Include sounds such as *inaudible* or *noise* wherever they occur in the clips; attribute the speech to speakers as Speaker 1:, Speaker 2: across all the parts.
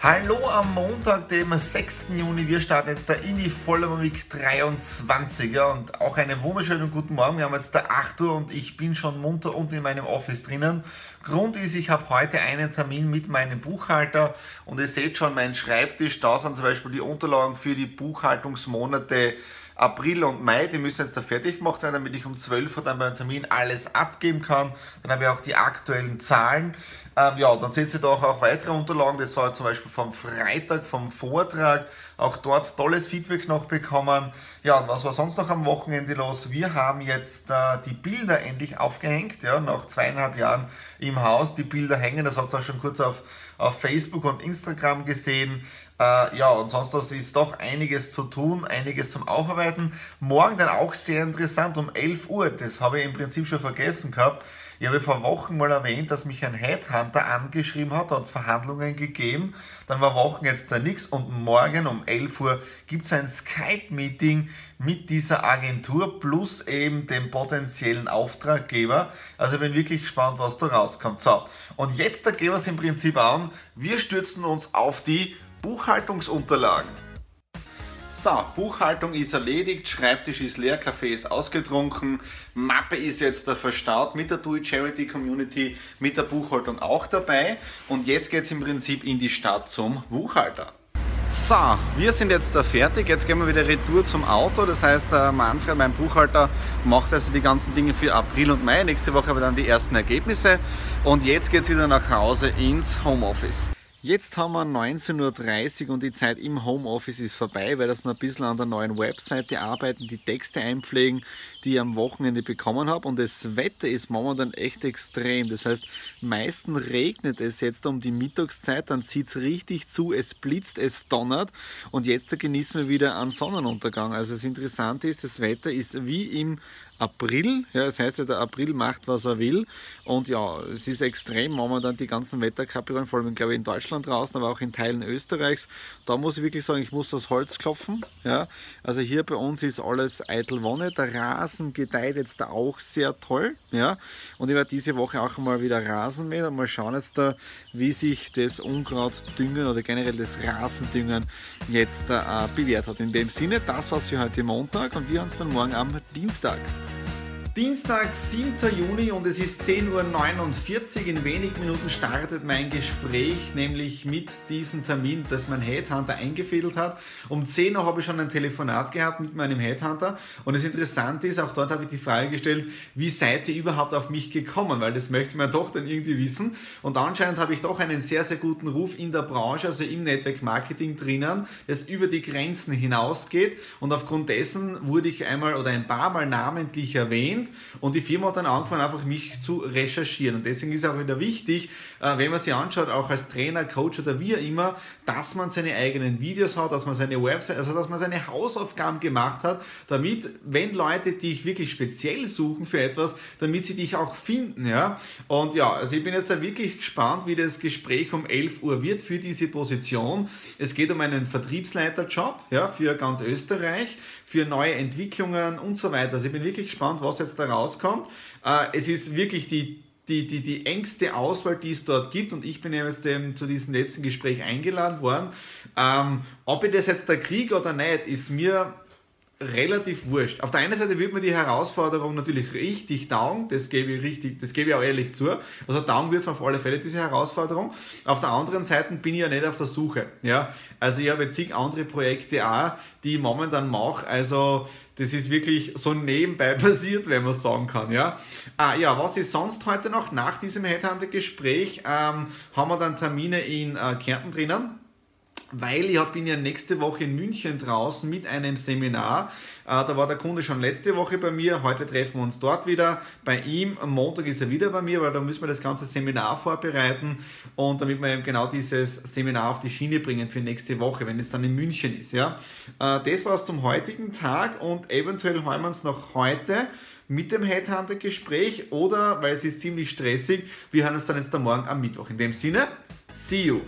Speaker 1: Hallo am Montag, dem 6. Juni. Wir starten jetzt der INI Vollmer Week 23er und auch einen wunderschönen guten Morgen. Wir haben jetzt der 8 Uhr und ich bin schon munter und in meinem Office drinnen. Grund ist, ich habe heute einen Termin mit meinem Buchhalter und ihr seht schon meinen Schreibtisch. Da sind zum Beispiel die Unterlagen für die Buchhaltungsmonate April und Mai, die müssen jetzt da fertig gemacht werden, damit ich um 12 Uhr dann beim Termin alles abgeben kann. Dann habe ich auch die aktuellen Zahlen. Ähm, ja, dann seht ihr da auch weitere Unterlagen. Das war zum Beispiel vom Freitag, vom Vortrag. Auch dort tolles Feedback noch bekommen. Ja, und was war sonst noch am Wochenende los? Wir haben jetzt äh, die Bilder endlich aufgehängt. Ja, nach zweieinhalb Jahren im Haus. Die Bilder hängen, das habt ihr auch schon kurz auf, auf Facebook und Instagram gesehen. Äh, ja, und sonst ist doch einiges zu tun, einiges zum Aufarbeiten. Morgen dann auch sehr interessant um 11 Uhr, das habe ich im Prinzip schon vergessen gehabt. Ich habe vor Wochen mal erwähnt, dass mich ein Headhunter angeschrieben hat, hat es Verhandlungen gegeben. Dann war Wochen jetzt da nichts und morgen um 11 Uhr gibt es ein Skype-Meeting mit dieser Agentur plus eben dem potenziellen Auftraggeber. Also ich bin wirklich gespannt, was da rauskommt. So, und jetzt da gehen wir es im Prinzip an. Wir stürzen uns auf die Buchhaltungsunterlagen. So, Buchhaltung ist erledigt, Schreibtisch ist leer, Kaffee ist ausgetrunken, Mappe ist jetzt da verstaut mit der Do It Charity Community, mit der Buchhaltung auch dabei und jetzt geht es im Prinzip in die Stadt zum Buchhalter. So, wir sind jetzt da fertig. Jetzt gehen wir wieder retour zum Auto. Das heißt, der Manfred, mein Buchhalter, macht also die ganzen Dinge für April und Mai. Nächste Woche haben wir dann die ersten Ergebnisse. Und jetzt geht es wieder nach Hause ins Homeoffice. Jetzt haben wir 19.30 Uhr und die Zeit im Homeoffice ist vorbei, weil das noch ein bisschen an der neuen Webseite arbeiten, die Texte einpflegen, die ich am Wochenende bekommen habe. Und das Wetter ist momentan echt extrem. Das heißt, meistens regnet es jetzt um die Mittagszeit, dann zieht es richtig zu, es blitzt, es donnert und jetzt genießen wir wieder einen Sonnenuntergang. Also das Interessante ist, das Wetter ist wie im April. Ja, das heißt ja, der April macht, was er will. Und ja, es ist extrem momentan die ganzen Wetterkapitalien, vor allem glaube ich in Deutschland draußen, aber auch in Teilen Österreichs. Da muss ich wirklich sagen, ich muss das Holz klopfen. Ja, also hier bei uns ist alles eitel Wonne. Der Rasen gedeiht jetzt auch sehr toll. Ja, und ich werde diese Woche auch mal wieder Rasen mähen und mal schauen jetzt da, wie sich das Unkrautdüngen oder generell das Rasendüngen jetzt äh, bewährt hat. In dem Sinne, das war's für heute Montag und wir uns dann morgen am Dienstag. Dienstag, 7. Juni und es ist 10.49 Uhr. In wenigen Minuten startet mein Gespräch, nämlich mit diesem Termin, das mein Headhunter eingefädelt hat. Um 10 Uhr habe ich schon ein Telefonat gehabt mit meinem Headhunter und das Interessante ist, auch dort habe ich die Frage gestellt, wie seid ihr überhaupt auf mich gekommen? Weil das möchte man doch dann irgendwie wissen. Und anscheinend habe ich doch einen sehr, sehr guten Ruf in der Branche, also im Network Marketing drinnen, das über die Grenzen hinausgeht und aufgrund dessen wurde ich einmal oder ein paar Mal namentlich erwähnt und die Firma hat dann angefangen, einfach mich zu recherchieren. Und deswegen ist auch wieder wichtig, äh, wenn man sich anschaut, auch als Trainer, Coach oder wie auch immer, dass man seine eigenen Videos hat, dass man seine Website, also dass man seine Hausaufgaben gemacht hat, damit, wenn Leute dich wirklich speziell suchen für etwas, damit sie dich auch finden. Ja? Und ja, also ich bin jetzt da wirklich gespannt, wie das Gespräch um 11 Uhr wird für diese Position. Es geht um einen Vertriebsleiterjob ja, für ganz Österreich für neue Entwicklungen und so weiter. Also ich bin wirklich gespannt, was jetzt da rauskommt. Äh, es ist wirklich die, die, die, die engste Auswahl, die es dort gibt und ich bin jetzt ähm, zu diesem letzten Gespräch eingeladen worden. Ähm, ob ich das jetzt da kriege oder nicht, ist mir
Speaker 2: relativ wurscht. Auf der einen Seite wird mir die Herausforderung natürlich richtig down, das gebe ich richtig, das gebe ich auch ehrlich zu. Also down wird es auf alle Fälle diese Herausforderung. Auf der anderen Seite bin ich ja nicht auf der Suche. Ja? Also ich habe jetzt zig andere Projekte auch, die ich momentan mache. Also das ist wirklich so nebenbei *laughs* passiert, wenn man sagen kann. Ja, ah, ja was ist sonst heute noch? Nach diesem Headhunter-Gespräch ähm, haben wir dann Termine in äh, Kärnten drinnen weil ich bin ja nächste Woche in München draußen mit einem Seminar. Äh, da war der Kunde schon letzte Woche bei mir, heute treffen wir uns dort wieder. Bei ihm, am Montag ist er wieder bei mir, weil da müssen wir das ganze Seminar vorbereiten und damit wir eben genau dieses Seminar auf die Schiene bringen für nächste Woche, wenn es dann in München ist. Ja? Äh, das war es zum heutigen Tag und eventuell hören wir uns noch heute mit dem Headhunter-Gespräch oder, weil es ist ziemlich stressig, wir hören uns dann jetzt am Morgen am Mittwoch. In dem Sinne, see you!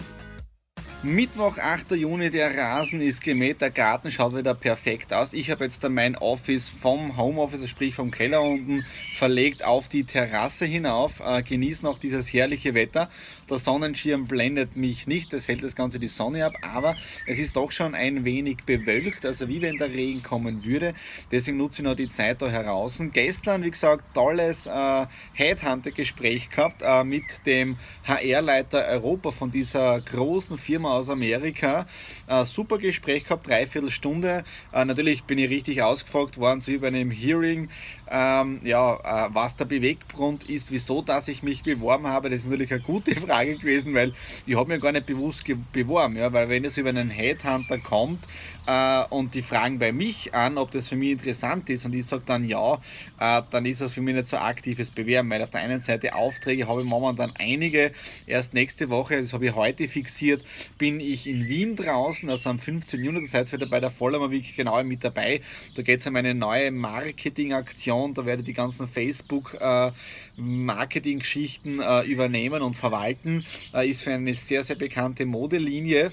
Speaker 2: Mittwoch, 8. Juni, der Rasen ist gemäht, der Garten schaut wieder perfekt aus. Ich habe jetzt mein Office vom Homeoffice, sprich vom Keller unten, verlegt auf die Terrasse hinauf. Äh, genieße noch dieses herrliche Wetter. Der Sonnenschirm blendet mich nicht, das hält das Ganze die Sonne ab, aber es ist doch schon ein wenig bewölkt, also wie wenn der Regen kommen würde. Deswegen nutze ich noch die Zeit da heraus. Gestern, wie gesagt, tolles äh, Headhunter-Gespräch gehabt äh, mit dem HR-Leiter Europa von dieser großen Firma aus Amerika. Äh, super Gespräch gehabt, dreiviertel Stunde. Äh, natürlich bin ich richtig ausgefragt worden, so wie bei einem Hearing, ähm, ja, äh, was der Beweggrund ist, wieso dass ich mich beworben habe. Das ist natürlich eine gute *laughs* Frage gewesen, weil ich habe mir gar nicht bewusst beworben, ja, weil wenn es über einen Headhunter kommt äh, und die fragen bei mich an, ob das für mich interessant ist und ich sage dann ja, äh, dann ist das für mich nicht so aktives Bewerben, weil auf der einen Seite Aufträge habe ich momentan einige, erst nächste Woche, das habe ich heute fixiert, bin ich in Wien draußen, also am 15. Juni, das heißt wieder bei der Vollmer Week genau mit dabei. Da geht es um eine neue Marketingaktion, da werde ich die ganzen Facebook-Marketing-Geschichten äh, äh, übernehmen und verwalten. Äh, ist für eine sehr, sehr bekannte Modelinie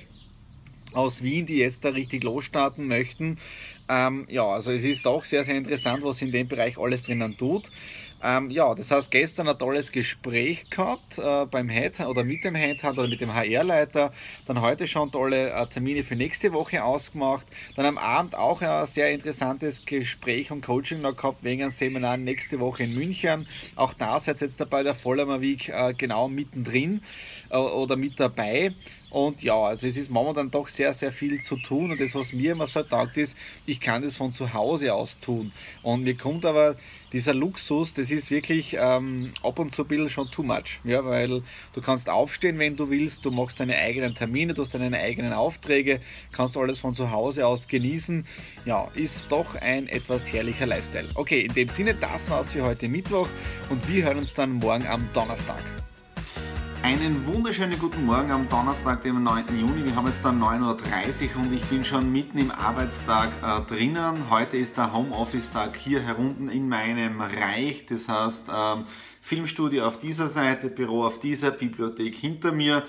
Speaker 2: aus Wien, die jetzt da richtig losstarten möchten. Ähm, ja, also es ist auch sehr, sehr interessant, was in dem Bereich alles drinnen tut. Ähm, ja, das heißt, gestern ein tolles Gespräch gehabt äh, beim Head oder mit dem Headhunter oder mit dem HR-Leiter. Dann heute schon tolle äh, Termine für nächste Woche ausgemacht. Dann am Abend auch ein sehr interessantes Gespräch und Coaching noch gehabt wegen einem Seminar nächste Woche in München. Auch da seid ihr jetzt dabei der Vollmer Week äh, genau mittendrin äh, oder mit dabei. Und ja, also es ist momentan doch sehr, sehr viel zu tun. Und das, was mir immer so taugt, ist, ich kann das von zu Hause aus tun. Und mir kommt aber dieser Luxus, das ist wirklich ähm, ab und zu ein bisschen schon too much. Ja, weil du kannst aufstehen, wenn du willst, du machst deine eigenen Termine, du hast deine eigenen Aufträge, kannst alles von zu Hause aus genießen. Ja, ist doch ein etwas herrlicher Lifestyle. Okay, in dem Sinne, das war's für heute Mittwoch und wir hören uns dann morgen am Donnerstag. Einen wunderschönen guten Morgen am Donnerstag, dem 9. Juni. Wir haben jetzt dann 9.30 Uhr und ich bin schon mitten im Arbeitstag äh, drinnen. Heute ist der Homeoffice-Tag hier herunten in meinem Reich. Das heißt, ähm, Filmstudio auf dieser Seite, Büro auf dieser, Bibliothek hinter mir.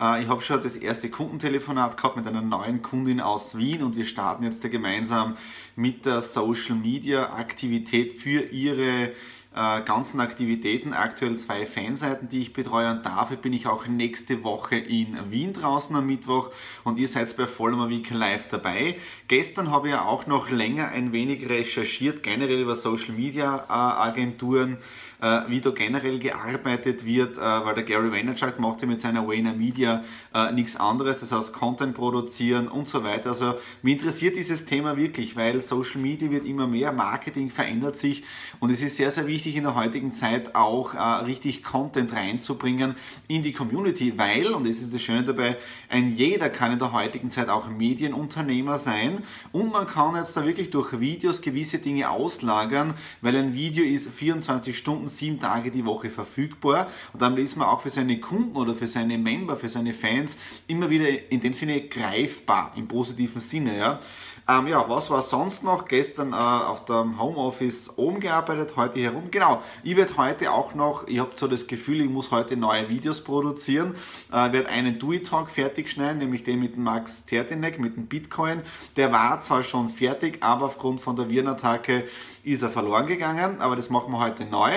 Speaker 2: Äh, ich habe schon das erste Kundentelefonat gehabt mit einer neuen Kundin aus Wien und wir starten jetzt gemeinsam mit der Social Media Aktivität für ihre äh, ganzen Aktivitäten. Aktuell zwei Fanseiten, die ich betreue und dafür bin ich auch nächste Woche in Wien draußen am Mittwoch und ihr seid bei Vollmer Week live dabei. Gestern habe ich ja auch noch länger ein wenig recherchiert, generell über Social Media äh, Agenturen äh, wie da generell gearbeitet wird, äh, weil der Gary Vaynerchuk macht ja mit seiner Wayner Media äh, nichts anderes, das heißt Content produzieren und so weiter. Also mich interessiert dieses Thema wirklich, weil Social Media wird immer mehr, Marketing verändert sich und es ist sehr, sehr wichtig in der heutigen Zeit auch richtig Content reinzubringen in die Community, weil, und das ist das Schöne dabei, ein jeder kann in der heutigen Zeit auch Medienunternehmer sein und man kann jetzt da wirklich durch Videos gewisse Dinge auslagern, weil ein Video ist 24 Stunden sieben Tage die Woche verfügbar und dann ist man auch für seine Kunden oder für seine Member, für seine Fans immer wieder in dem Sinne greifbar, im positiven Sinne. Ja. Ähm, ja, was war sonst noch? Gestern äh, auf dem Homeoffice oben gearbeitet, heute herum. Genau, ich werde heute auch noch, ich habe so das Gefühl, ich muss heute neue Videos produzieren. Äh, werde einen Do-It-Talk fertig schneiden, nämlich den mit Max Tertinek, mit dem Bitcoin. Der war zwar schon fertig, aber aufgrund von der Virenattacke ist er verloren gegangen, aber das machen wir heute neu.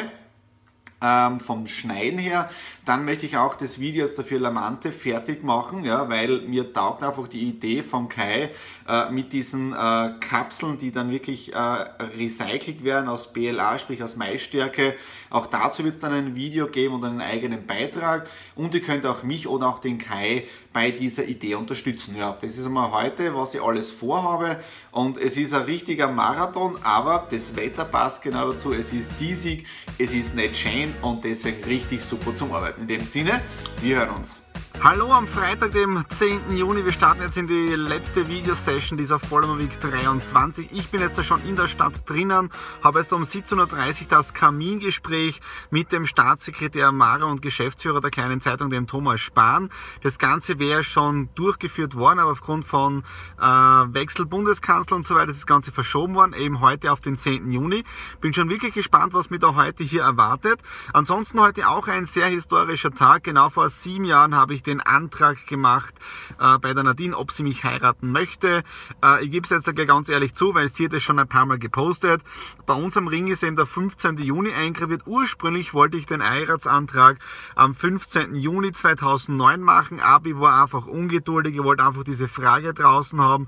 Speaker 2: ähm, vom Schneiden her. Dann möchte ich auch das Video dafür Lamante fertig machen, ja, weil mir taugt einfach die Idee vom Kai äh, mit diesen äh, Kapseln, die dann wirklich äh, recycelt werden aus BLA, sprich aus Maisstärke. Auch dazu wird es dann ein Video geben und einen eigenen Beitrag. Und ihr könnt auch mich oder auch den Kai bei dieser Idee unterstützen. Ja, das ist einmal heute, was ich alles vorhabe. Und es ist ein richtiger Marathon, aber das Wetter passt genau dazu. Es ist diesig, es ist nicht schön und deswegen richtig super zum Arbeiten. In dem Sinne, wir hören uns. Hallo am Freitag, dem 10. Juni. Wir starten jetzt in die letzte Videosession dieser Vollmer Week 23. Ich bin jetzt da schon in der Stadt drinnen, habe jetzt um 17.30 Uhr das Kamingespräch mit dem Staatssekretär Mara und Geschäftsführer der kleinen Zeitung, dem Thomas Spahn. Das Ganze wäre schon durchgeführt worden, aber aufgrund von äh, Wechsel Bundeskanzler und so weiter ist das Ganze verschoben worden, eben heute auf den 10. Juni. Bin schon wirklich gespannt, was mich da heute hier erwartet. Ansonsten heute auch ein sehr historischer Tag. Genau vor sieben Jahren habe ich den Antrag gemacht äh, bei der Nadine, ob sie mich heiraten möchte. Äh, ich gebe es jetzt ganz ehrlich zu, weil sie hat es schon ein paar Mal gepostet. Bei uns am Ring ist eben der 15. Juni eingraviert. Ursprünglich wollte ich den Heiratsantrag am 15. Juni 2009 machen, aber ich war einfach ungeduldig. Ich wollte einfach diese Frage draußen haben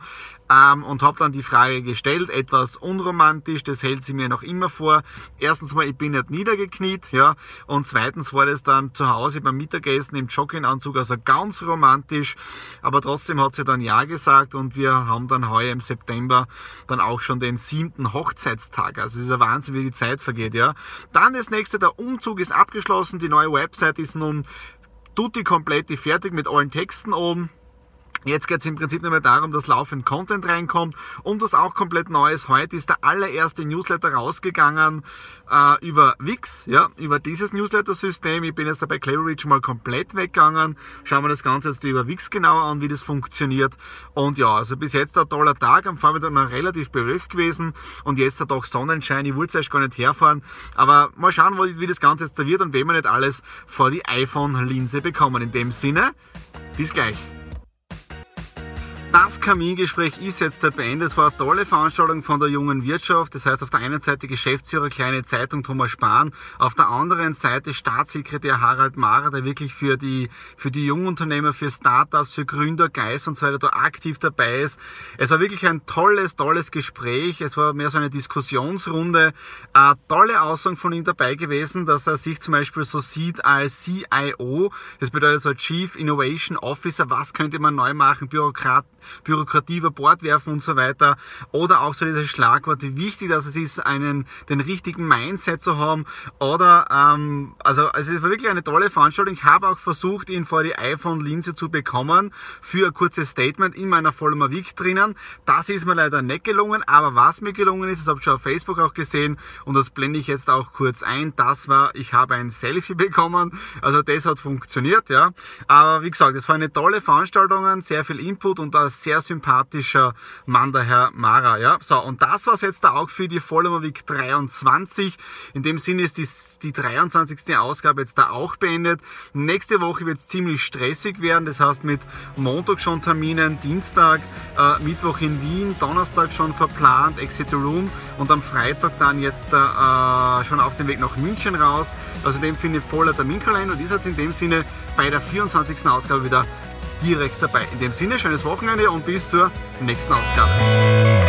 Speaker 2: ähm, und habe dann die Frage gestellt, etwas unromantisch, das hält sie mir noch immer vor. Erstens mal, ich bin nicht niedergekniet, ja, und zweitens war das dann zu Hause beim Mittagessen im Jogginganzug, also ganz romantisch, aber trotzdem hat sie dann Ja gesagt und wir haben dann heuer im September dann auch schon den siebten Hochzeitstag. Also es ist ein Wahnsinn, wie die Zeit vergeht, ja. Dann das nächste, der Umzug ist abgeschlossen, die neue Website ist nun tutti komplett fertig mit allen Texten oben. Jetzt geht es im Prinzip nur mehr darum, dass laufend Content reinkommt und was auch komplett neu ist. Heute ist der allererste Newsletter rausgegangen äh, über Wix, ja, über dieses Newsletter-System. Ich bin jetzt dabei Cleverreach mal komplett weggegangen. Schauen wir das Ganze jetzt über Wix genauer an, wie das funktioniert. Und ja, also bis jetzt ein toller Tag. Am Vormittag noch relativ bewölkt gewesen und jetzt hat auch Sonnenschein. Ich wollte erst gar nicht herfahren, aber mal schauen, wie das Ganze jetzt da wird und wenn wir nicht alles vor die iPhone-Linse bekommen. In dem Sinne, bis gleich. Das Kamingespräch ist jetzt beendet. Es war eine tolle Veranstaltung von der jungen Wirtschaft. Das heißt, auf der einen Seite Geschäftsführer Kleine Zeitung Thomas Spahn, auf der anderen Seite Staatssekretär Harald Mara, der wirklich für die, für die Jungunternehmer, für Startups, für Gründer, Geist und so weiter da aktiv dabei ist. Es war wirklich ein tolles, tolles Gespräch. Es war mehr so eine Diskussionsrunde. Eine tolle Aussage von ihm dabei gewesen, dass er sich zum Beispiel so sieht als CIO. Das bedeutet so Chief Innovation Officer. Was könnte man neu machen? Bürokrat Bürokratie über Bord werfen und so weiter. Oder auch so dieses Schlagwort, wie wichtig dass es ist, einen, den richtigen Mindset zu haben. Oder, ähm, also, also es war wirklich eine tolle Veranstaltung. Ich habe auch versucht, ihn vor die iPhone-Linse zu bekommen für ein kurzes Statement in meiner Vollmer Week drinnen. Das ist mir leider nicht gelungen, aber was mir gelungen ist, das habe ich schon auf Facebook auch gesehen und das blende ich jetzt auch kurz ein. Das war, ich habe ein Selfie *laughs* bekommen. Also das hat funktioniert, ja. Aber wie gesagt, es war eine tolle Veranstaltung, sehr viel Input und das sehr sympathischer Mann, der Herr Mara. Ja? So, und das war es jetzt da auch für die Follower Week 23. In dem Sinne ist die, die 23. Ausgabe jetzt da auch beendet. Nächste Woche wird es ziemlich stressig werden. Das heißt mit Montag schon Terminen, Dienstag, äh, Mittwoch in Wien, Donnerstag schon verplant, Exit Room und am Freitag dann jetzt äh, schon auf dem Weg nach München raus. Also dem Sinne voller Terminkalender und ist jetzt in dem Sinne bei der 24. Ausgabe wieder direkt dabei. In dem Sinne, schönes Wochenende und bis zur nächsten Ausgabe.